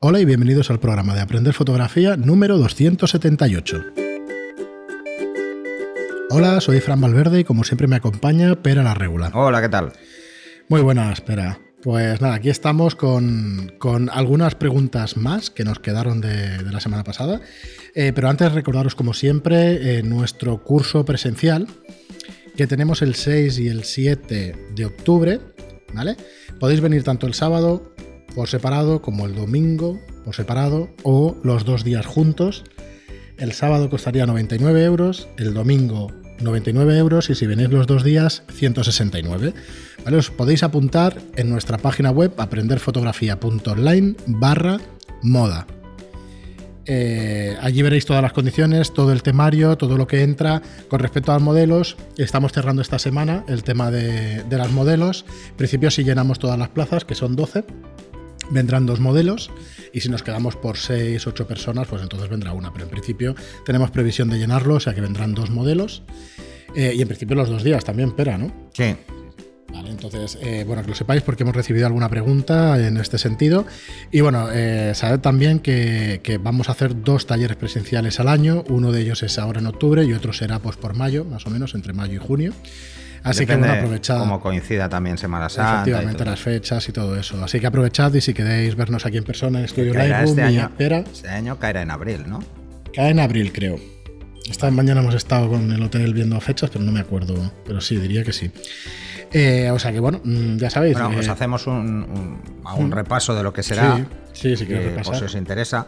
Hola y bienvenidos al programa de Aprender Fotografía número 278. Hola, soy Fran Valverde y como siempre me acompaña Pera la Regular. Hola, ¿qué tal? Muy buenas, Pera. Pues nada, aquí estamos con, algunas preguntas más que nos quedaron de, la semana pasada. Eh, pero antes recordaros, como siempre, eh, nuestro curso presencial que tenemos el 6 y el 7 de octubre. ¿Vale? Podéis venir tanto el sábado por separado, como el domingo por separado, o los dos días juntos. El sábado costaría 99 euros, el domingo 99 euros y si venís los dos días 169. ¿Vale? Os podéis apuntar en nuestra página web aprenderfotografía.online barra moda. Eh, allí veréis todas las condiciones, todo el temario, todo lo que entra. Con respecto a los modelos, estamos cerrando esta semana el tema de, de las modelos. En principio, si llenamos todas las plazas, que son 12, vendrán dos modelos y si nos quedamos por 6, 8 personas, pues entonces vendrá una. Pero en principio tenemos previsión de llenarlo, o sea que vendrán dos modelos. Eh, y en principio los dos días también, Pera, ¿no? Sí. Vale, entonces, eh, bueno, que lo sepáis porque hemos recibido alguna pregunta en este sentido. Y bueno, eh, sabed también que, que, vamos a hacer dos talleres presenciales al año. Uno de ellos es ahora en octubre y otro será pues por mayo, más o menos, entre mayo y junio. Así que bueno, aprovechad. Como coincida también Semana Santa. Efectivamente, las fechas y todo eso. Así que aprovechad y si queréis vernos aquí en persona en Estudio Lightroom este año, espera. Este año caerá en abril, ¿no? Cae en abril, creo. Esta mañana hemos estado con el hotel viendo fechas, pero no me acuerdo. Pero sí, diría que sí. Eh, o sea que bueno, mm, ya sabéis. Bueno, pues eh, hacemos un, un, repaso de lo que será. Sí, sí, sí, que. Por si os interesa.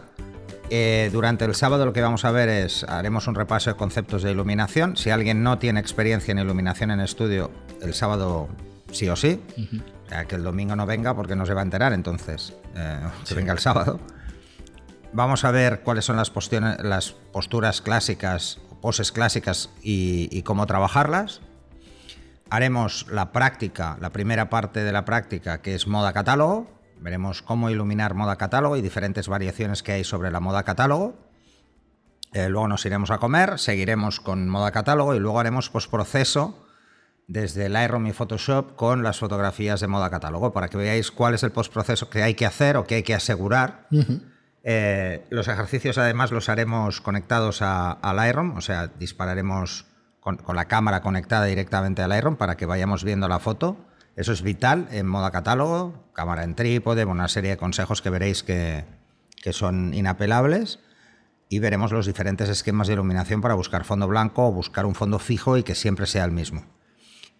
Eh, durante el sábado lo que vamos a ver es, haremos un repaso de conceptos de iluminación. Si alguien no tiene experiencia en iluminación en estudio, el sábado sí o sí. que el domingo no venga porque no se va a enterar, entonces eh, que venga el sábado. Vamos a ver cuáles son las, las posturas clásicas, poses clásicas y, y cómo trabajarlas. Haremos la práctica, la primera parte de la práctica, que es moda catálogo Veremos cómo iluminar moda catálogo y diferentes variaciones que hay sobre la moda catálogo. Eh, luego nos iremos a comer, seguiremos con moda catálogo y luego haremos postproceso desde Lightroom y Photoshop con las fotografías de moda catálogo para que veáis cuál es el postproceso que hay que hacer o que hay que asegurar. Eh, los ejercicios además los haremos conectados a, Lightroom, o sea, dispararemos con, con, la cámara conectada directamente a Lightroom para que vayamos viendo la foto. Eso es vital en moda catálogo, cámara en trípode, una serie de consejos que veréis que, son inapelables y veremos los diferentes esquemas de iluminación para buscar fondo blanco o buscar un fondo fijo y que siempre sea el mismo.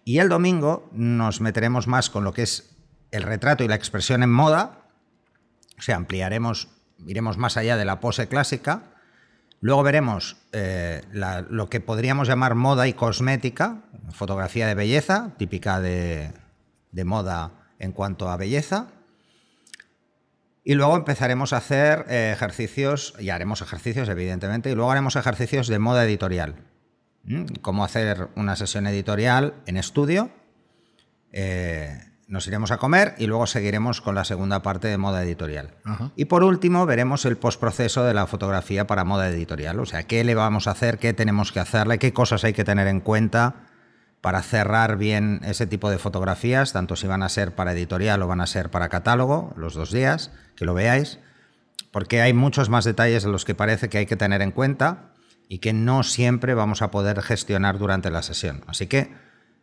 Y el domingo nos meteremos más con lo que es el retrato y la expresión en moda, o sea, ampliaremos, iremos más allá de la pose clásica, luego veremos eh, lo que podríamos llamar moda y cosmética, fotografía de belleza, típica de, de moda en cuanto a belleza. Y luego empezaremos a hacer eh, ejercicios, y haremos ejercicios evidentemente, y luego haremos ejercicios de moda editorial. Cómo hacer una sesión editorial en estudio. Eh, nos iremos a comer y luego seguiremos con la segunda parte de moda editorial. Y por último veremos el postproceso de la fotografía para moda editorial. O sea, qué le vamos a hacer, qué tenemos que hacerle, qué cosas hay que tener en cuenta para cerrar bien ese tipo de fotografías, tanto si van a ser para editorial o van a ser para catálogo, los dos días, que lo veáis, porque hay muchos más detalles de los que parece que hay que tener en cuenta y que no siempre vamos a poder gestionar durante la sesión. Así que,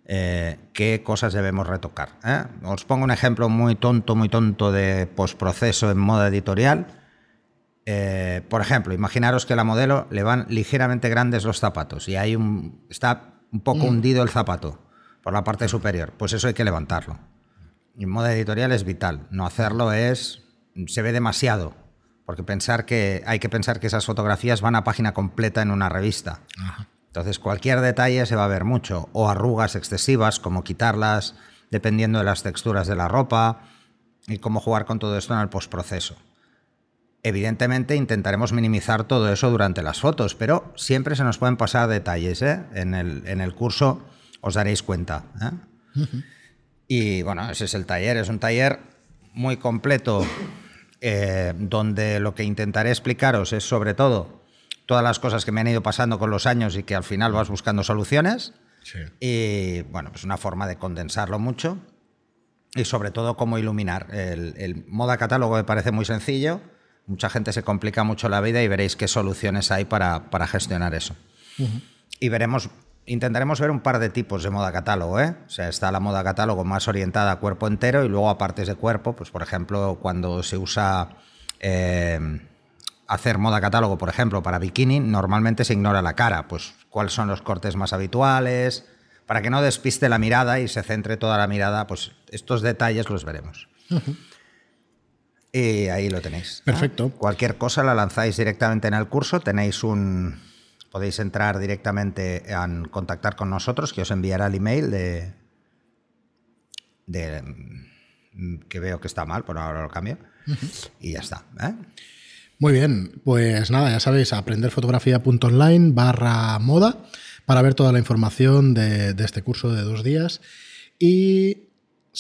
eh, ¿qué cosas debemos retocar? Eh? Os pongo un ejemplo muy tonto, muy tonto de postproceso en moda editorial. Eh, por ejemplo, imaginaros que a la modelo le van ligeramente grandes los zapatos y hay un, está un poco mm. hundido el zapato por la parte superior, pues eso hay que levantarlo. Y en moda editorial es vital. No hacerlo es. se ve demasiado. Porque pensar que hay que pensar que esas fotografías van a página completa en una revista. Entonces, cualquier detalle se va a ver mucho. O arrugas excesivas, como quitarlas, dependiendo de las texturas de la ropa, y cómo jugar con todo esto en el postproceso. Evidentemente intentaremos minimizar todo eso durante las fotos, pero siempre se nos pueden pasar detalles. ¿eh? En, el, en, el, curso os daréis cuenta. ¿eh? Y bueno, ese es el taller. Es un taller muy completo eh, donde lo que intentaré explicaros es sobre todo todas las cosas que me han ido pasando con los años y que al final vas buscando soluciones. Y bueno, pues una forma de condensarlo mucho. Y sobre todo cómo iluminar. El, el moda catálogo me parece muy sencillo mucha gente se complica mucho la vida y veréis qué soluciones hay para, para gestionar eso. Y veremos, intentaremos ver un par de tipos de moda catálogo. ¿eh? O sea, está la moda catálogo más orientada a cuerpo entero y luego a partes de cuerpo, pues por ejemplo, cuando se usa eh, hacer moda catálogo, por ejemplo, para bikini, normalmente se ignora la cara, pues cuáles son los cortes más habituales, para que no despiste la mirada y se centre toda la mirada, pues estos detalles los veremos. Y ahí lo tenéis. Perfecto. Cualquier cosa la lanzáis directamente en el curso, tenéis un... Podéis entrar directamente a contactar con nosotros, que os enviará el email de... de que veo que está mal, por ahora lo cambio. Y ya está. ¿eh? Muy bien, pues nada, ya sabéis, aprenderfotografía.online barra moda para ver toda la información de, de este curso de dos días. Y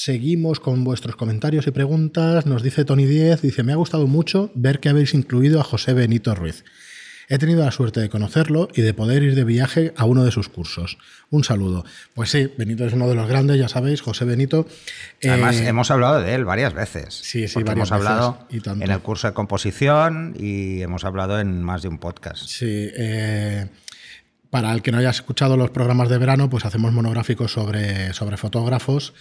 Seguimos con vuestros comentarios y preguntas. Nos dice Tony 10, dice, me ha gustado mucho ver que habéis incluido a José Benito Ruiz. He tenido la suerte de conocerlo y de poder ir de viaje a uno de sus cursos. Un saludo. Pues sí, Benito es uno de los grandes, ya sabéis, José Benito. Además, eh, hemos hablado de él varias veces. Sí, sí, hemos hablado en el curso de composición y hemos hablado en más de un podcast. Sí, eh, para el que no haya escuchado los programas de verano, pues hacemos monográficos sobre, sobre fotógrafos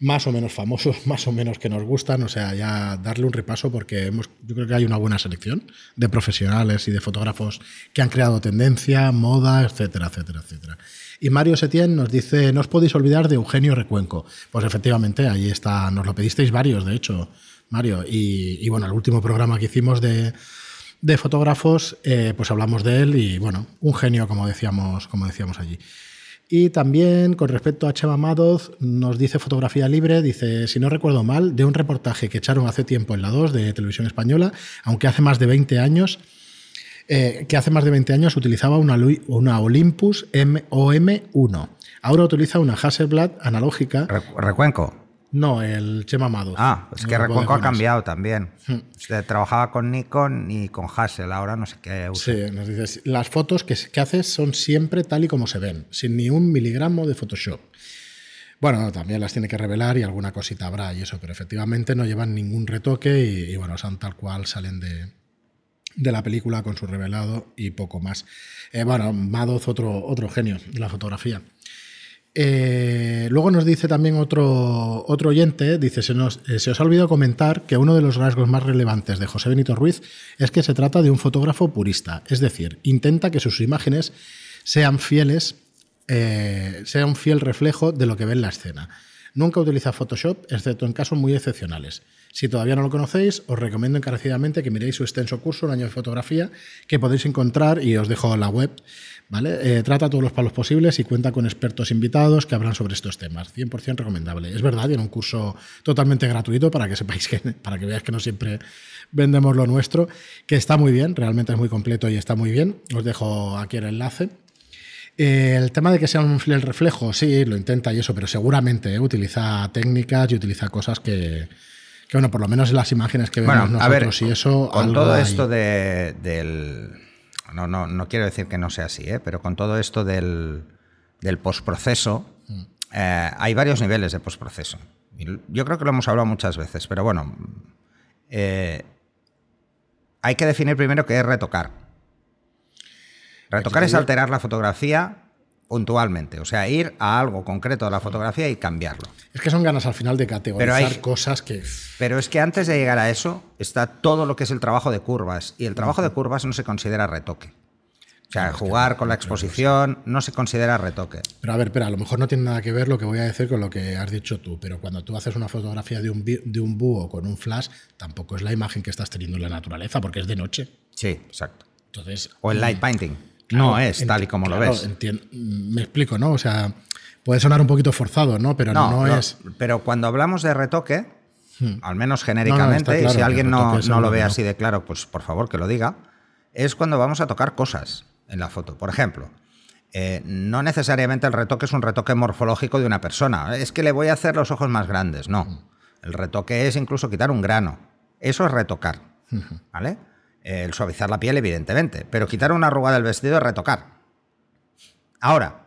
más o menos famosos, más o menos que nos gustan, o sea, ya darle un repaso porque yo creo que hay una buena selección de profesionales y de fotógrafos que han creado tendencia, moda, etcétera, etcétera, etcétera. Y Mario Setién nos dice, no os podéis olvidar de Eugenio Recuenco. Pues efectivamente, ahí está, nos lo pedisteis varios, de hecho, Mario. Y, bueno, el último programa que hicimos de, de fotógrafos, eh, pues hablamos de él y bueno, un genio, como decíamos, como decíamos allí. Y también con respecto a Chema Madoz, nos dice fotografía libre, dice, si no recuerdo mal, de un reportaje que echaron hace tiempo en la 2 de Televisión Española, aunque hace más de 20 años, eh, que hace más de 20 años utilizaba una, una Olympus MOM1. Ahora utiliza una Hasselblad analógica. Recuenco. No, el Chema Amado. Ah, es que Recuenco ha cambiado también. Hmm. trabajaba con Nikon y con Hassel, ahora no sé qué usa. Sí, nos dices, las fotos que, que, haces son siempre tal y como se ven, sin ni un miligramo de Photoshop. Bueno, también las tiene que revelar y alguna cosita habrá y eso, pero efectivamente no llevan ningún retoque y, bueno, son tal cual salen de, de la película con su revelado y poco más. Eh, bueno, Madoz, otro, otro genio de la fotografía. Eh, luego nos dice también otro, otro oyente, dice, eh, se os ha olvidado comentar que uno de los rasgos más relevantes de José Benito Ruiz es que se trata de un fotógrafo purista, es decir, intenta que sus imágenes sean fieles, eh, sea un fiel reflejo de lo que ve en la escena. Nunca utiliza Photoshop, excepto en casos muy excepcionales. Si todavía no lo conocéis, os recomiendo encarecidamente que miréis su extenso curso, Un año de fotografía, que podéis encontrar y os dejo la web ¿vale? Eh, trata todos los palos posibles y cuenta con expertos invitados que hablan sobre estos temas. 100% recomendable. Es verdad, tiene un curso totalmente gratuito para que sepáis que, para que veáis que no siempre vendemos lo nuestro, que está muy bien, realmente es muy completo y está muy bien. Os dejo aquí el enlace. Eh, el tema de que sea un fiel reflejo, sí, lo intenta y eso, pero seguramente eh, utiliza técnicas y utiliza cosas que, que, bueno, por lo menos en las imágenes que vemos nosotros y eso. Con todo esto de, del no, no, no quiero decir que no sea así, ¿eh? pero con todo esto del, del postproceso, mm. eh, hay varios niveles de postproceso. Yo creo que lo hemos hablado muchas veces, pero bueno, eh, hay que definir primero qué es retocar. Retocar es alterar la fotografía puntualmente, o sea, ir a algo concreto de la fotografía y cambiarlo. Es que son ganas al final de categorizar cosas que... Pero es que antes de llegar a eso está todo lo que es el trabajo de curvas, y el trabajo de curvas no se considera retoque. O sea, jugar con la exposición no se considera retoque. Pero a ver, pero a lo mejor no tiene nada que ver lo que voy a decir con lo que has dicho tú, pero cuando tú haces una fotografía de un, de un búho con un flash, tampoco es la imagen que estás teniendo en la naturaleza, porque es de noche. Sí, exacto. Entonces, o el light painting no es tal y como lo ves. Me explico, ¿no? O sea, puede sonar un poquito forzado, ¿no? Pero no, es. Pero cuando hablamos de retoque, hmm. al menos genéricamente, y si alguien no, lo ve así de claro, pues por favor que lo diga, es cuando vamos a tocar cosas en la foto. Por ejemplo, eh, no necesariamente el retoque es un retoque morfológico de una persona. Es que le voy a hacer los ojos más grandes. No. Hmm. El retoque es incluso quitar un grano. Eso es retocar. ¿Vale? El suavizar la piel, evidentemente, pero quitar una arruga del vestido es retocar. Ahora,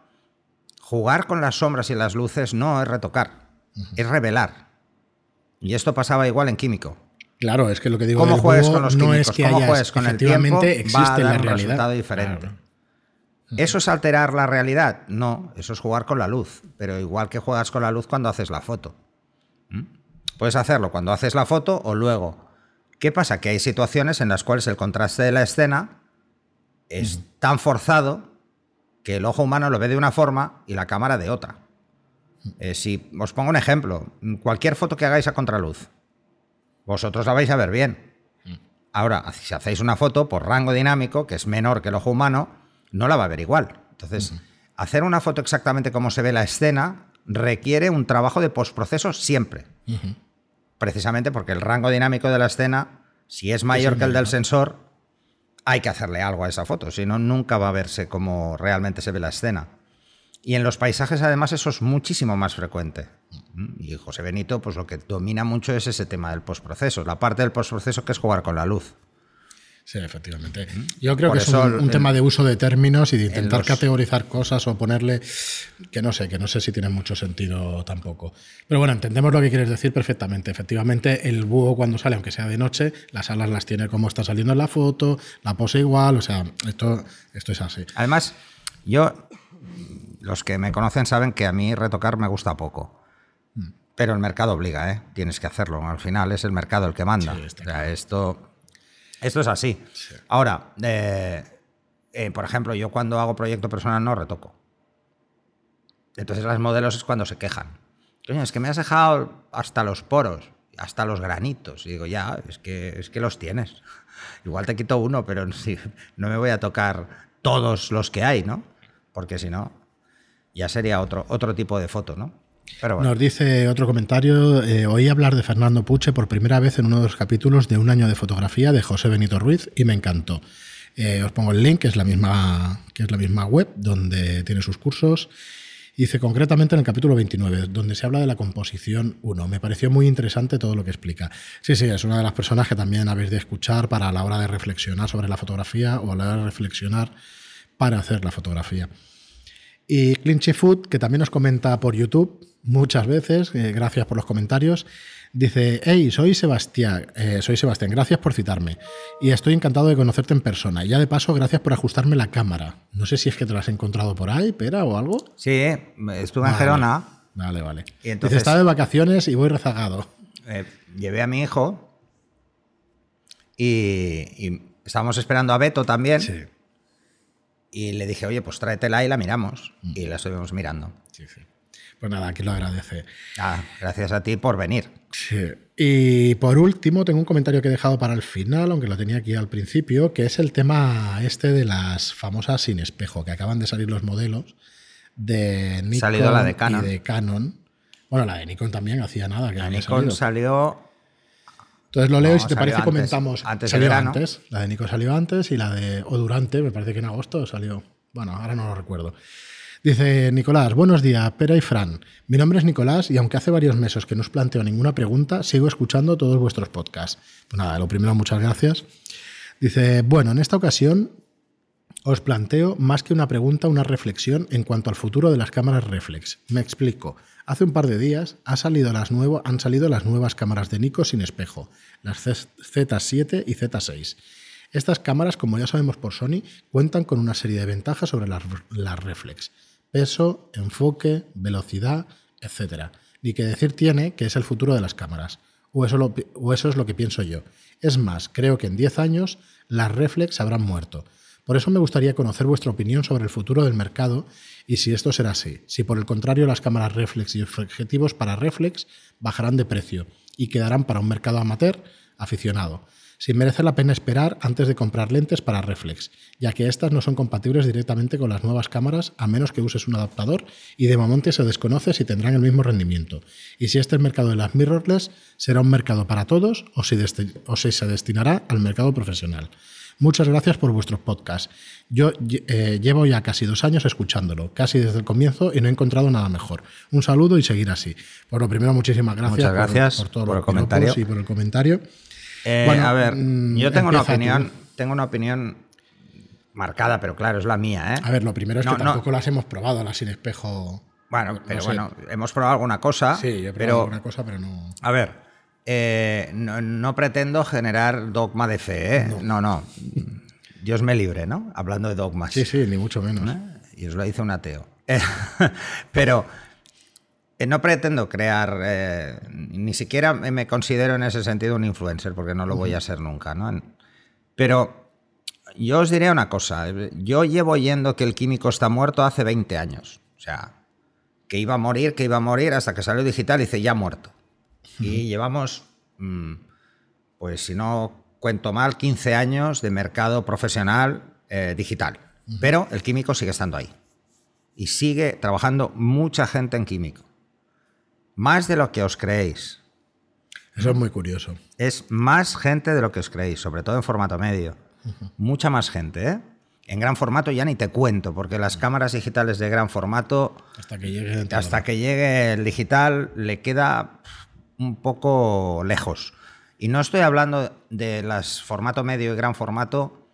jugar con las sombras y las luces no es retocar, es revelar. Y esto pasaba igual en químico. Claro, es que lo que digo ¿Cómo del juegues con los no químicos? es que ¿Cómo hayas- juegues con el tiempo? existe Va a la dar un realidad. resultado diferente. Claro. ¿Eso es alterar la realidad? No, eso es jugar con la luz. Pero igual que juegas con la luz cuando haces la foto. ¿Mm? Puedes hacerlo cuando haces la foto o luego. ¿Qué pasa? Que hay situaciones en las cuales el contraste de la escena es tan forzado que el ojo humano lo ve de una forma y la cámara de otra. Eh, si os pongo un ejemplo, cualquier foto que hagáis a contraluz, vosotros la vais a ver bien. Ahora, si hacéis una foto por rango dinámico, que es menor que el ojo humano, no la va a ver igual. Entonces, hacer una foto exactamente como se ve la escena requiere un trabajo de postproceso siempre. Precisamente porque el rango dinámico de la escena, si es mayor que el del sensor, hay que hacerle algo a esa foto, si no, nunca va a verse como realmente se ve la escena. Y en los paisajes, además, eso es muchísimo más frecuente. Y José Benito, pues lo que domina mucho es ese tema del postproceso, la parte del postproceso que es jugar con la luz. Sí, efectivamente. Yo creo Por que es eso un, el- un tema de uso de términos y de intentar los- categorizar cosas o ponerle que no sé, que no sé si tiene mucho sentido tampoco. Pero bueno, entendemos lo que quieres decir perfectamente. Efectivamente, el búho cuando sale, aunque sea de noche, las alas las tiene como está saliendo en la foto, la pose igual, o sea, esto, esto es así. Además, yo, los que me conocen saben que a mí retocar me gusta poco. Pero el mercado obliga, ¿eh? Tienes que hacerlo. Al final es el mercado el que manda. Sí, O sea, esto, esto es así. Ahora, eh, eh, por ejemplo, yo cuando hago proyecto personal no retoco. Entonces las modelos es cuando se quejan. Coño, es que me has dejado hasta los poros, hasta los granitos. Y digo, ya, es que, es que los tienes. Igual te quito uno, pero sí, no me voy a tocar todos los que hay, ¿no? Porque si no, ya sería otro, otro tipo de foto, ¿no? Pero bueno. Nos dice otro comentario, eh, oí hablar de Fernando Puche por primera vez en uno de los capítulos de Un año de fotografía de José Benito Ruiz y me encantó. Eh, os pongo el link, que es la misma, que es la misma web donde tiene sus cursos. Dice concretamente en el capítulo 29, donde se habla de la composición 1. Me pareció muy interesante todo lo que explica. Sí, sí, es una de las personas que también habéis de escuchar para la hora de reflexionar sobre la fotografía o a la hora de reflexionar para hacer la fotografía. Y Clinchy Food, que también nos comenta por YouTube muchas veces, eh, gracias por los comentarios, dice, hey, soy Sebastián, eh, soy Sebastián, gracias por citarme. Y estoy encantado de conocerte en persona. Y ya de paso, gracias por ajustarme la cámara. No sé si es que te la has encontrado por ahí, Pera, o algo. Sí, estuve en. Gerona, Vale, vale. Y entonces- Dice, estaba de vacaciones y voy rezagado. eh, llevé a mi hijo y, y estábamos esperando a Beto también. Sí, Y le dije, oye, pues tráetela y la miramos. Y la estuvimos mirando. sí, sí. Pues nada, aquí lo agradece. Ah, gracias a ti por venir. Sí. Y por último, tengo un comentario que he dejado para el final, aunque lo tenía aquí al principio, que es el tema este de las famosas sin espejo, que acaban de salir los modelos de Nikon Salido la de Canon. y de Canon. Bueno, la de Nikon también hacía nada. Que La Nikon salido. salió. Entonces lo leo y si te parece antes, comentamos. antes salió antes. La de Nikon salió antes y la de o durante, me parece que en agosto salió. Bueno, ahora no lo recuerdo. Dice Nicolás, buenos días, Pera y Fran. Mi nombre es Nicolás y aunque hace varios meses que no os planteo ninguna pregunta, sigo escuchando todos vuestros podcasts. Pues nada, lo primero, muchas gracias. Dice, bueno, en esta ocasión os planteo más que una pregunta, una reflexión en cuanto al futuro de las cámaras reflex. Me explico. Hace un par de días han salido las nuevas cámaras de Nikon sin espejo, las Z- Z7 y Z6. Estas cámaras, como ya sabemos por Sony, cuentan con una serie de ventajas sobre las, reflex. Peso, enfoque, velocidad, etc. Ni que decir tiene que es el futuro de las cámaras. O eso, o eso es lo que pienso yo. Es más, creo que en 10 años las reflex habrán muerto. Por eso me gustaría conocer vuestra opinión sobre el futuro del mercado y si esto será así. Si por el contrario las cámaras reflex y objetivos para reflex bajarán de precio y quedarán para un mercado amateur aficionado. Si merece la pena esperar antes de comprar lentes para reflex, ya que estas no son compatibles directamente con las nuevas cámaras a menos que uses un adaptador y de momento se desconoce si tendrán el mismo rendimiento. Y si este mercado de las mirrorless será un mercado para todos o o si se destinará al mercado profesional. Muchas gracias por vuestros podcasts. Yo eh, llevo ya casi dos años escuchándolo, casi desde el comienzo, y no he encontrado nada mejor. Un saludo y seguir así. Por lo primero, muchísimas gracias, Muchas gracias por, por los el comentario. y por el comentario. Eh, Bueno, a ver, mm, yo tengo una tú. opinión. Tengo una opinión marcada, pero claro, es la mía, ¿eh? A ver, lo primero es No, que no. tampoco las hemos probado, las sin espejo. Bueno, no pero sé. bueno, hemos probado alguna cosa. Sí, yo he probado pero alguna cosa, pero no. A ver, Eh, no, pretendo generar dogma de fe, ¿eh? no. no, Dios me libre, ¿no? Hablando de dogmas. Sí, sí, ni mucho menos. Y os lo dice un ateo. Pero no pretendo crear, ni siquiera me considero en ese sentido un influencer, porque no lo voy a ser nunca, ¿no? Pero yo os diré una cosa, yo llevo oyendo que el químico está muerto hace 20 años. O sea, que iba a morir, que iba a morir, hasta que salió digital y dice, ya muerto. Y llevamos, mm, pues si no cuento mal, 15 años de mercado profesional eh, digital. Pero el químico sigue estando ahí. Y sigue trabajando mucha gente en químico. Más de lo que os creéis. Eso es muy curioso. Es más gente de lo que os creéis, sobre todo en formato medio. Mucha más gente, ¿eh? En gran formato ya ni te cuento, porque las cámaras digitales de gran formato, hasta que llegue, hasta que llegue el digital, le queda un poco lejos. Y no estoy hablando de las formato medio y gran formato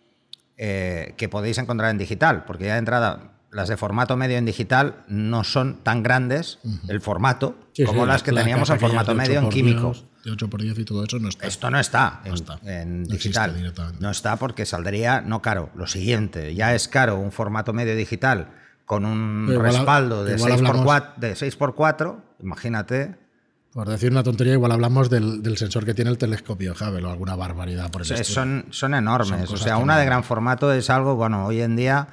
eh, que podéis encontrar en digital, porque ya de entrada las de formato medio en digital no son tan grandes, el formato, como las que teníamos en formato medio en químico de 8x10 y todo eso no está. Esto no está, en, digital. No está porque saldría no caro. Lo siguiente, ya es caro un formato medio digital con un respaldo de 6x4, de 6x4, imagínate. Por decir una tontería, igual hablamos del, sensor que tiene el telescopio Hubble o alguna barbaridad por eso. Son, son enormes. o sea, una de gran formato es algo, bueno, hoy en día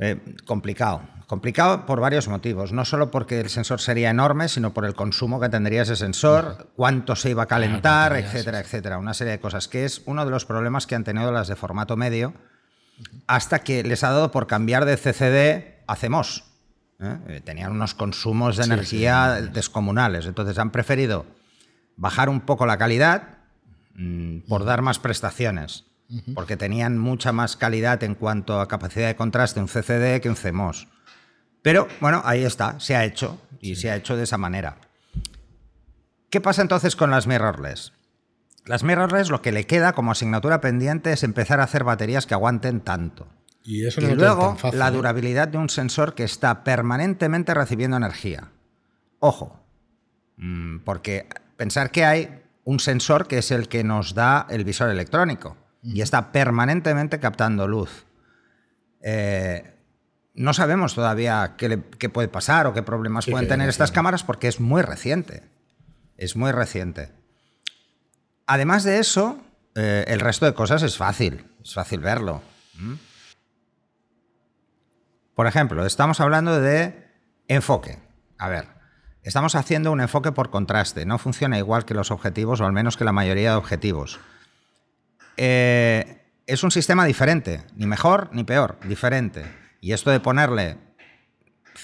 eh, complicado. Complicado por varios motivos, no solo porque el sensor sería enorme, sino por el consumo que tendría ese sensor, cuánto se iba a calentar, etcétera, etcétera. Una serie de cosas, que es uno de los problemas que han tenido las de formato medio, hasta que les ha dado por cambiar de CCD a CMOS. ¿Eh? Eh, tenían unos consumos de energía descomunales, entonces han preferido bajar un poco la calidad mm, por dar más prestaciones porque tenían mucha más calidad en cuanto a capacidad de contraste un CCD que un CMOS. Pero bueno, ahí está, se ha hecho y se ha hecho de esa manera. ¿Qué pasa entonces con las mirrorless? Las mirrorless lo que le queda como asignatura pendiente es empezar a hacer baterías que aguanten tanto. Y, eso luego la ¿eh? durabilidad de un sensor que está permanentemente recibiendo energía. Ojo, mm, porque pensar que hay un sensor que es el que nos da el visor electrónico y está permanentemente captando luz. Eh, no sabemos todavía qué, puede pasar o qué problemas pueden tener estas cámaras porque es muy reciente. Es muy reciente. Además de eso, eh, el resto de cosas es fácil. Es fácil verlo. ¿Mm? Por ejemplo, estamos hablando de enfoque. A ver, estamos haciendo un enfoque por contraste. No funciona igual que los objetivos, o al menos que la mayoría de objetivos. Eh, es un sistema diferente, ni mejor ni peor, diferente. Y esto de ponerle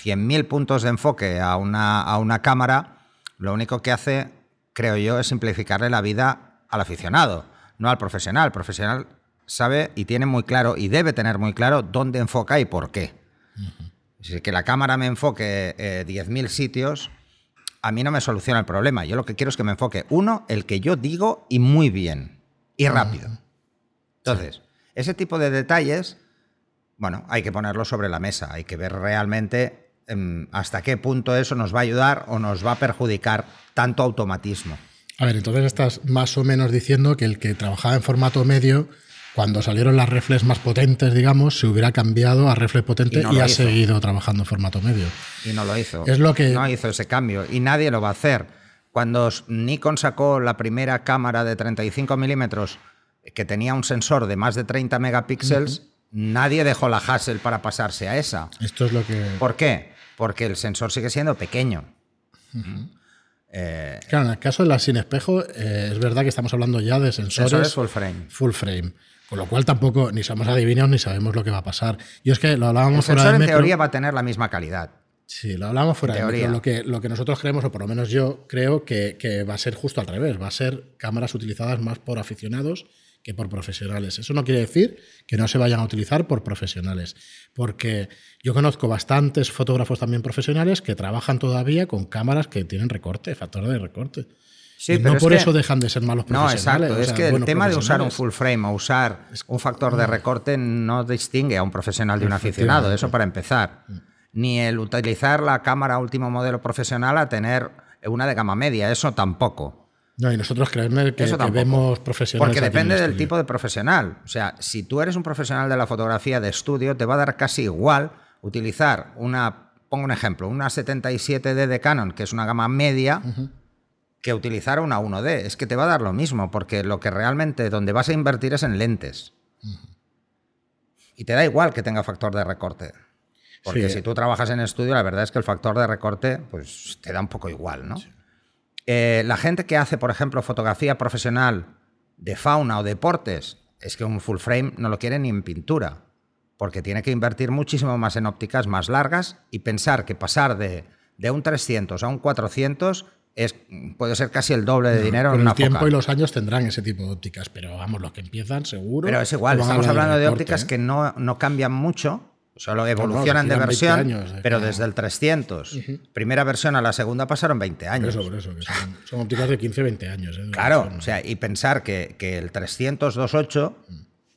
100.000 puntos de enfoque a una, a una cámara, lo único que hace, creo yo, es simplificarle la vida al aficionado, no al profesional. El profesional sabe y tiene muy claro y debe tener muy claro dónde enfoca y por qué. Si que la cámara me enfoque 10.000 eh, sitios, a mí no me soluciona el problema. Yo lo que quiero es que me enfoque, uno, el que yo digo y muy bien y rápido. Entonces, ese tipo de detalles bueno, hay que ponerlo sobre la mesa, hay que ver realmente em, hasta qué punto eso nos va a ayudar o nos va a perjudicar tanto automatismo. A ver, entonces estás más o menos diciendo que el que trabajaba en formato medio, cuando salieron las reflex más potentes, digamos, se hubiera cambiado a reflex potente y, ha seguido trabajando en formato medio. Y no lo hizo. Es lo que... No hizo ese cambio y nadie lo va a hacer. Cuando Nikon sacó la primera cámara de 35 milímetros que tenía un sensor de más de 30 megapíxeles, Nadie dejó la Hassel para pasarse a esa. Esto es lo que. ¿Por qué? Porque el sensor sigue siendo pequeño. Eh, claro, en el caso de la sin espejo, eh, es verdad que estamos hablando ya de sensores, full frame. Full frame. Con lo cual tampoco ni somos adivinos ni sabemos lo que va a pasar. Y es que lo hablábamos el sensor en teoría va a tener la misma calidad. Sí, lo hablábamos fuera de metro. Lo que, lo que nosotros creemos, o por lo menos yo creo, que, que va a ser justo al revés. Va a ser cámaras utilizadas más por aficionados que por profesionales. Eso no quiere decir que no se vayan a utilizar por profesionales, porque yo conozco bastantes fotógrafos también profesionales que trabajan todavía con cámaras que tienen recorte, factor de recorte. Sí, no por eso dejan de ser malos profesionales. No, exacto. es que el tema de usar un full frame o usar un factor de recorte no distingue a un profesional de un aficionado, eso para empezar. Mm. Ni el utilizar la cámara último modelo profesional a tener una de gama media, eso tampoco. No, y nosotros creemos que, que vemos profesionales. Porque depende del tipo de profesional. O sea, si tú eres un profesional de la fotografía de estudio, te va a dar casi igual utilizar una, pongo un ejemplo, una 77D de Canon, que es una gama media, que utilizar una 1D. Es que te va a dar lo mismo, porque lo que realmente donde vas a invertir es en lentes. Y te da igual que tenga factor de recorte. Porque Sí. si tú trabajas en estudio, la verdad es que el factor de recorte pues, te da un poco igual, ¿no? Eh, la gente que hace, por ejemplo, fotografía profesional de fauna o deportes, es que un full frame no lo quiere ni en pintura, porque tiene que invertir muchísimo más en ópticas más largas y pensar que pasar de, de un 300 a un 400 es, puede ser casi el doble de dinero Con en una el tiempo focal. y los años tendrán ese tipo de ópticas, pero vamos, los que empiezan seguro. Pero es igual, estamos hablando de ópticas ¿eh? que no, no cambian mucho, solo evolucionan de tiran 20 versión, años, eh, pero claro. desde el 300, primera versión a la segunda pasaron 20 Por años. eso, por eso, que son, son ópticas de 15, 20 años. ¿eh? Claro, o sea, y pensar que, que el 300 2.8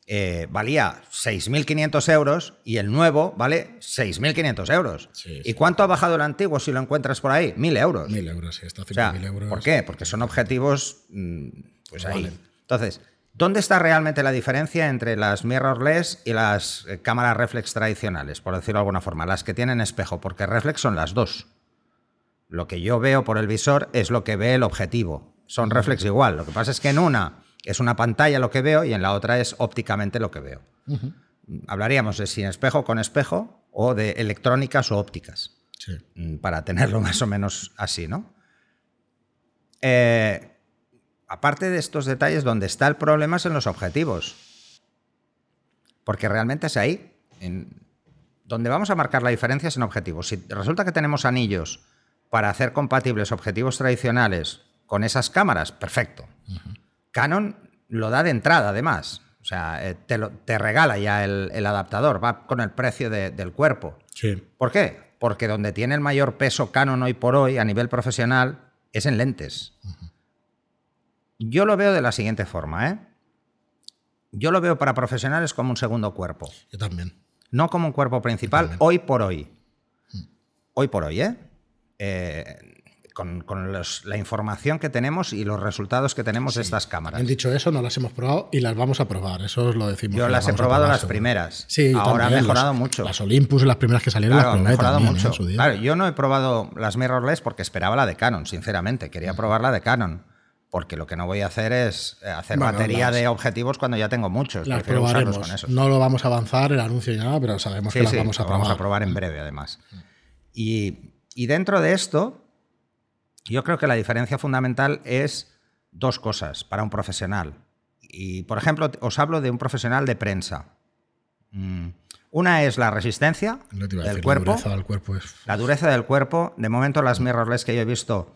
eh, valía 6.500 euros y el nuevo vale 6.500 euros. Sí, ¿Y sí. cuánto ha bajado el antiguo si lo encuentras por ahí? 1.000 euros. Mil euros, sí, está a O sea, 5.000 euros. ¿por qué? Porque son objetivos, mm, pues ahí. Valen. Entonces, ¿dónde está realmente la diferencia entre las mirrorless y las eh, cámaras reflex tradicionales, por decirlo de alguna forma? Las que tienen espejo, porque reflex son las dos. Lo que yo veo por el visor es lo que ve el objetivo. Son reflex igual. Lo que pasa es que en una es una pantalla lo que veo y en la otra es ópticamente lo que veo. Hablaríamos de sin espejo con espejo o de electrónicas o ópticas Sí. mm, para tenerlo más o menos así, ¿no? Eh, aparte de estos detalles, donde está el problema es en los objetivos. Porque realmente es ahí. En, donde vamos a marcar la diferencia es en objetivos. Si resulta que tenemos anillos para hacer compatibles objetivos tradicionales con esas cámaras, perfecto. Canon lo da de entrada, además. O sea, eh, te, lo- te regala ya el, el adaptador, va con el precio de- del cuerpo. Sí. ¿Por qué? Porque donde tiene el mayor peso Canon hoy por hoy a nivel profesional es en lentes. Yo lo veo de la siguiente forma, ¿eh? Yo lo veo para profesionales como un segundo cuerpo, Yo también. no como un cuerpo principal hoy por hoy. Hoy por hoy, ¿eh? Eh, con con los- la información que tenemos y los resultados que tenemos de estas cámaras. Bien dicho eso, no las hemos probado y las vamos a probar. Eso os lo decimos. Yo las he probado probar las seguro. primeras. Sí, Ahora ha también, mejorado las- mucho. Las Olympus, las primeras que salieron, Claro, ha las probé mejorado también, ¿eh? mucho. día. Claro, yo no he probado las mirrorless porque esperaba la de Canon, sinceramente. Quería probar la de Canon. Porque lo que no voy a hacer es eh, hacer Bueno, batería las- de objetivos cuando ya tengo muchos. Las probaremos. con esos. No lo vamos a avanzar el anuncio ni nada, pero sabemos Sí, que las sí, vamos a lo probar. vamos a probar en breve, además. Y, y dentro de esto, yo creo que la diferencia fundamental es dos cosas para un profesional. Y, por ejemplo, os hablo de un profesional de prensa. Mm, Una es la resistencia a del decir, cuerpo. La dureza del cuerpo es. La dureza del cuerpo, de momento las mirrorless que yo he visto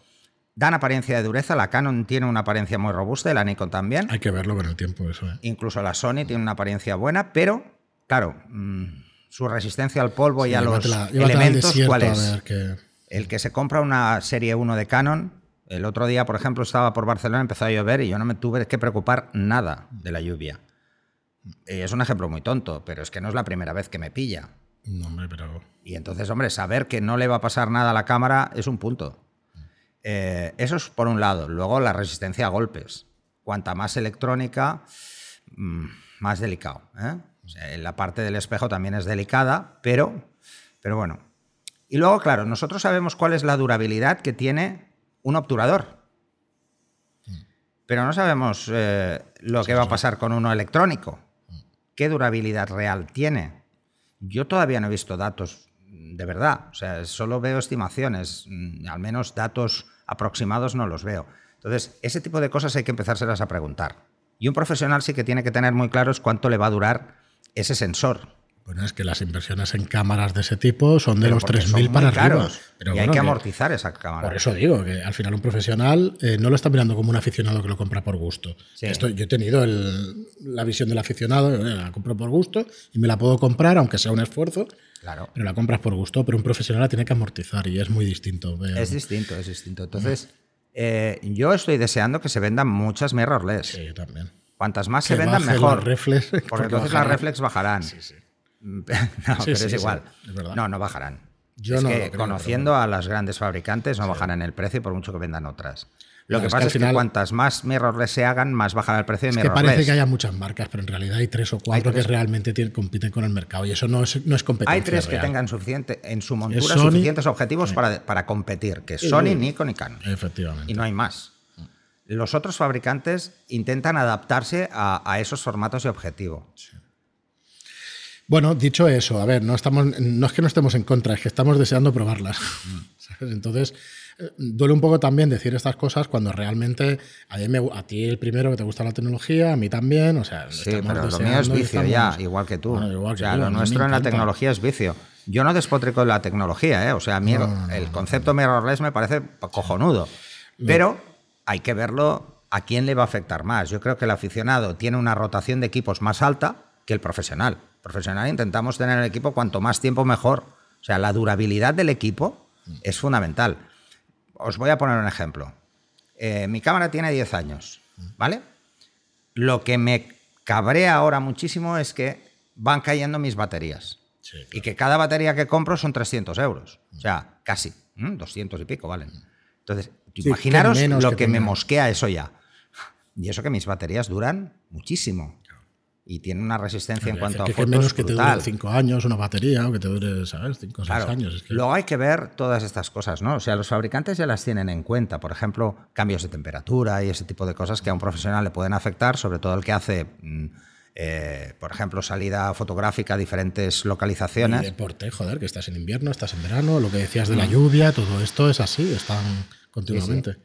dan apariencia de dureza. La Canon tiene una apariencia muy robusta y la Nikon también. Hay que verlo con el tiempo, eso. ¿eh? Incluso la Sony tiene una apariencia buena, pero, claro, mm, su resistencia al polvo y a los Llévatela- llévatela al elementos, desierto ¿cuál a es? ver El que se compra una serie 1 de Canon, el otro día, por ejemplo, estaba por Barcelona, empezó a llover y yo no me tuve que preocupar nada de la lluvia. Eh, Es un ejemplo muy tonto, pero es que no es la primera vez que me pilla. No, hombre, pero. Y entonces, hombre, saber que no le va a pasar nada a la cámara es un punto. Eh, eso es por un lado. Luego, la resistencia a golpes. Cuanta más electrónica, mm, más delicado. ¿eh? O sea, la parte del espejo también es delicada, pero, pero bueno. Y luego, claro, nosotros sabemos cuál es la durabilidad que tiene un obturador. Pero no sabemos eh, lo que va a pasar con uno electrónico. ¿Qué durabilidad real tiene? Yo todavía no he visto datos de verdad. O sea, solo veo estimaciones. Mm, Al menos datos aproximados no los veo. Entonces, ese tipo de cosas hay que empezárselas a preguntar. Y un profesional sí que tiene que tener muy claro es cuánto le va a durar ese sensor. Bueno, es que las inversiones en cámaras de ese tipo son de Pero los porque son 3.000 muy para arriba. Pero y bueno, hay que amortizar esa cámara. Por eso digo que al final un profesional eh, no lo está mirando como un aficionado que lo compra por gusto. Sí. Esto, yo he tenido el- la visión del aficionado, eh, la compro por gusto y me la puedo comprar, aunque sea un esfuerzo, Claro. pero la compras por gusto. Pero un profesional la tiene que amortizar y es muy distinto. Es distinto, es distinto. Entonces, eh, yo estoy deseando que se vendan muchas mirrorless. Sí, yo también. Cuantas más Que se vendan, mejor. reflex, porque, porque entonces bajarán. las reflex bajarán. Sí, sí. no, Sí, pero sí, es sí, igual. es no, no bajarán. Yo es no que creo, conociendo a las grandes fabricantes no bajarán el precio por mucho que vendan otras. Lo que es pasa es final- que cuantas más mirrorless se hagan, más bajará el precio de Es que mirrorless. parece que haya muchas marcas, pero en realidad hay tres o cuatro tres. que realmente tienen- compiten con el mercado y eso no es, no es competencia. Hay tres que tengan suficiente, en su montura Sony- suficientes objetivos para, para competir, que es Sony, Nikon y Canon. Efectivamente. Y no hay más. Los otros fabricantes intentan adaptarse a, a esos formatos de objetivo. Bueno, dicho eso, a ver, no, estamos, no es que no estemos en contra, es que estamos deseando probarlas. ¿sabes? Entonces, eh, duele un poco también decir estas cosas cuando realmente a, mí me gu- a ti el primero que te gusta la tecnología, a mí también, o sea, Sí, pero lo mío es vicio estamos- ya, igual que tú. Bueno, igual que o sea, tú, a lo nuestro en la tecnología es vicio. Yo no despotrico de la tecnología, ¿eh? O sea, a mí el concepto mirrorless me parece cojonudo. Pero hay que verlo a quién le va a afectar más. Yo creo que el aficionado tiene una rotación de equipos más alta que el profesional. El profesional intentamos tener el equipo cuanto más tiempo mejor. O sea, la durabilidad del equipo es fundamental. Os voy a poner un ejemplo. Eh, mi cámara tiene 10 años, ¿vale? Lo que me cabrea ahora muchísimo es que van cayendo mis baterías. Sí, claro. Y que cada batería que compro son 300 euros. O sea, casi. ¿m? 200 y pico valen. Entonces, que imaginaros lo que que, me mosquea eso ya. Y eso que mis baterías duran muchísimo. Y tienen una resistencia en cuanto a que, que fotos menos que te dure cinco años una batería o que te dure, ¿sabes? Cinco o seis años. es que- Luego hay que ver todas estas cosas, ¿no? O sea, los fabricantes ya las tienen en cuenta. Por ejemplo, cambios de temperatura y ese tipo de cosas que a un profesional le pueden afectar, sobre todo el que hace, mm, eh, por ejemplo, salida fotográfica a diferentes Y localizaciones. deporte, joder, que estás en invierno, estás en verano, lo que decías de la lluvia, todo esto es así, están continuamente.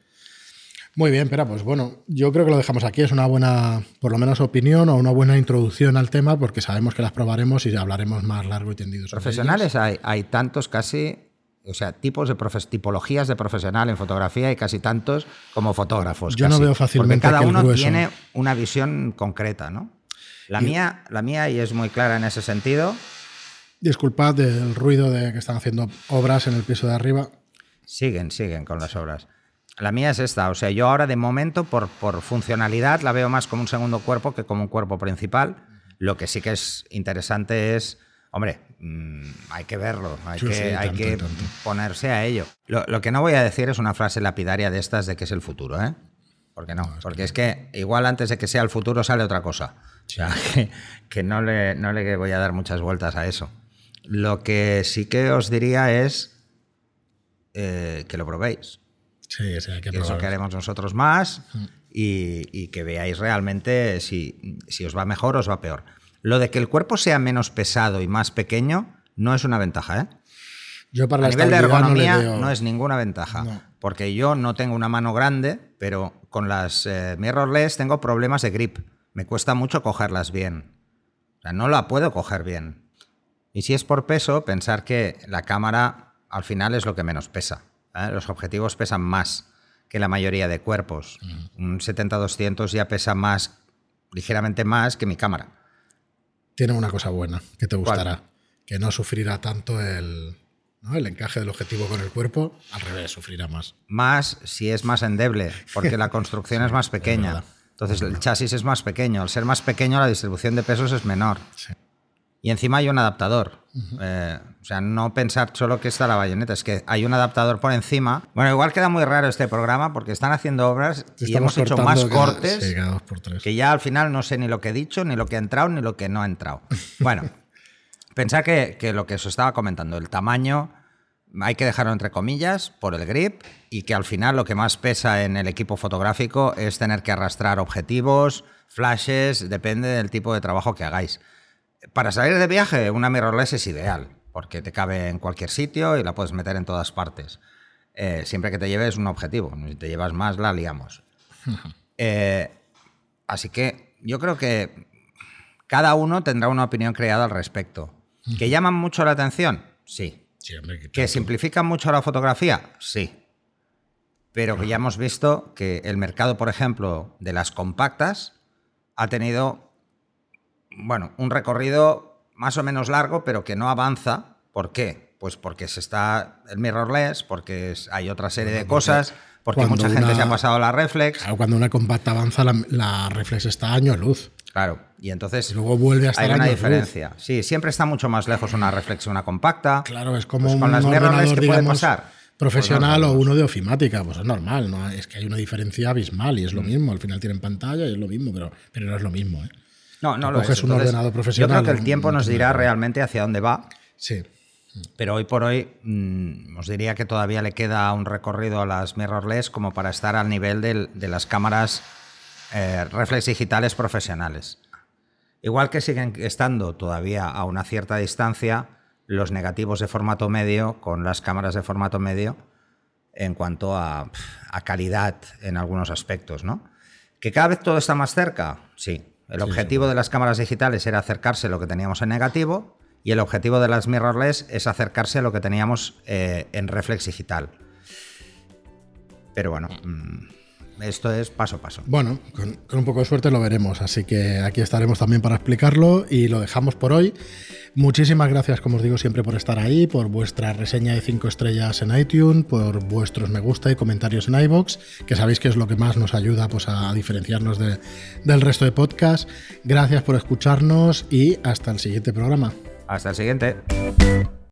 Muy bien, pero pues bueno, yo creo que lo dejamos aquí. Es una buena, por lo menos, opinión o una buena introducción al tema, porque sabemos que las probaremos y hablaremos más largo y tendido. sobre ellas. Profesionales hay, hay tantos casi, o sea, tipos de profes- tipologías de profesional en fotografía y casi tantos como fotógrafos. Yo no casi. veo fácilmente Porque cada que el uno grueso- tiene una visión concreta, ¿no? La mía, la mía, y es muy clara en ese sentido, Disculpad del ruido de que están haciendo obras en el piso de arriba. Siguen, siguen con las obras. La mía es esta, o sea, yo ahora de momento por, por funcionalidad la veo más como un segundo cuerpo que como un cuerpo principal. Lo que sí que es interesante es, hombre, mm, hay que verlo, hay Sí, que, sí, hay tanto, que tanto. ponerse a ello. Lo, lo que no voy a decir es una frase lapidaria de estas de que es el futuro, ¿eh? Porque no, porque es que igual antes de que sea el futuro sale otra cosa. O sea, que, que no, le, no le voy a dar muchas vueltas a eso. Lo que sí que os diría es eh, que lo probéis. Sí, que Que eso probar. que haremos nosotros más y, y que veáis realmente si, si os va mejor o os va peor. Lo de que el cuerpo sea menos pesado y más pequeño no es una ventaja, ¿eh? Yo para A nivel de no ergonomía veo- no, es ninguna ventaja. No. Porque yo no tengo una mano grande, pero con las eh, mirrorless tengo problemas de grip. Me cuesta mucho cogerlas bien. O sea, no la puedo coger bien. Y si es por peso, pensar que la cámara al final es lo que menos pesa. ¿Eh? Los objetivos pesan más que la mayoría de cuerpos. Un 70-200 ya pesa más, ligeramente más que mi cámara. Tiene una cosa buena que te ¿Cuál? gustará, que no sufrirá tanto el, ¿no? el encaje del objetivo con el cuerpo, al revés, sufrirá más. Más si es más endeble, porque la construcción es más pequeña. Entonces el chasis es más pequeño. Al ser más pequeño, la distribución de pesos es menor. Sí. Y encima hay un adaptador. Eh, o sea, no pensar solo que está la bayoneta, es que hay un adaptador por encima. Bueno, igual queda muy raro este programa porque están haciendo obras y hemos hecho más cada- cortes sí, cada dos por tres. que ya al final no sé ni lo que he dicho, ni lo que ha entrado, ni lo que no ha entrado. Bueno, pensad que, que lo que os estaba comentando, el tamaño hay que dejarlo entre comillas por el grip y que al final lo que más pesa en el equipo fotográfico es tener que arrastrar objetivos, flashes, depende del tipo de trabajo que hagáis. Para salir de viaje, una mirrorless es ideal, porque te cabe en cualquier sitio y la puedes meter en todas partes. Eh, siempre que te lleves un objetivo. Si te llevas más, la liamos. Eh, así que yo creo que cada uno tendrá una opinión creada al respecto. ¿Que llaman mucho la atención? Sí. Sí, hombre, que- ¿Que simplifican mucho la fotografía? Sí. Pero que ya hemos visto que el mercado, por ejemplo, de las compactas ha tenido, bueno, un recorrido más o menos largo, pero que no avanza. ¿Por qué? Pues porque se está el mirrorless, porque hay otra serie de cosas, porque cuando mucha gente se ha pasado la reflex. Claro, cuando una compacta avanza, la, la reflex está a año luz. Claro, y entonces Y luego vuelve a estar hay una luz. diferencia. Sí, siempre está mucho más lejos una reflex que una compacta. Claro, es como Pues con un las mirrorless que puede pasar. profesional o uno de ofimática, pues es normal, ¿no? Es que hay una diferencia abismal y es lo mm. mismo. Al final tienen pantalla y es lo mismo, pero, pero no es lo mismo, ¿eh? No, no lo es. un ordenador profesional. Yo creo que el tiempo nos dirá realmente hacia dónde va. Sí. Pero hoy por hoy mm, os diría que todavía le queda un recorrido a las mirrorless como para estar al nivel de las cámaras eh, reflex digitales profesionales. Igual que siguen estando todavía a una cierta distancia los negativos de formato medio con las cámaras de formato medio en cuanto a, calidad en algunos aspectos, ¿no? ¿Que cada vez todo está más cerca? Sí. El objetivo de las cámaras digitales era acercarse a lo que teníamos en negativo y el objetivo de las mirrorless es acercarse a lo que teníamos eh, en reflex digital. Pero bueno, mm, esto es paso a paso. Bueno, con, un poco de suerte lo veremos, así que aquí estaremos también para explicarlo y lo dejamos por hoy. Muchísimas gracias, como os digo, siempre por estar ahí, por vuestra reseña de 5 estrellas en iTunes, por vuestros me gusta y comentarios en iBox, que sabéis que es lo que más nos ayuda pues, a diferenciarnos del resto de podcasts. Gracias por escucharnos y hasta el siguiente programa. Hasta el siguiente.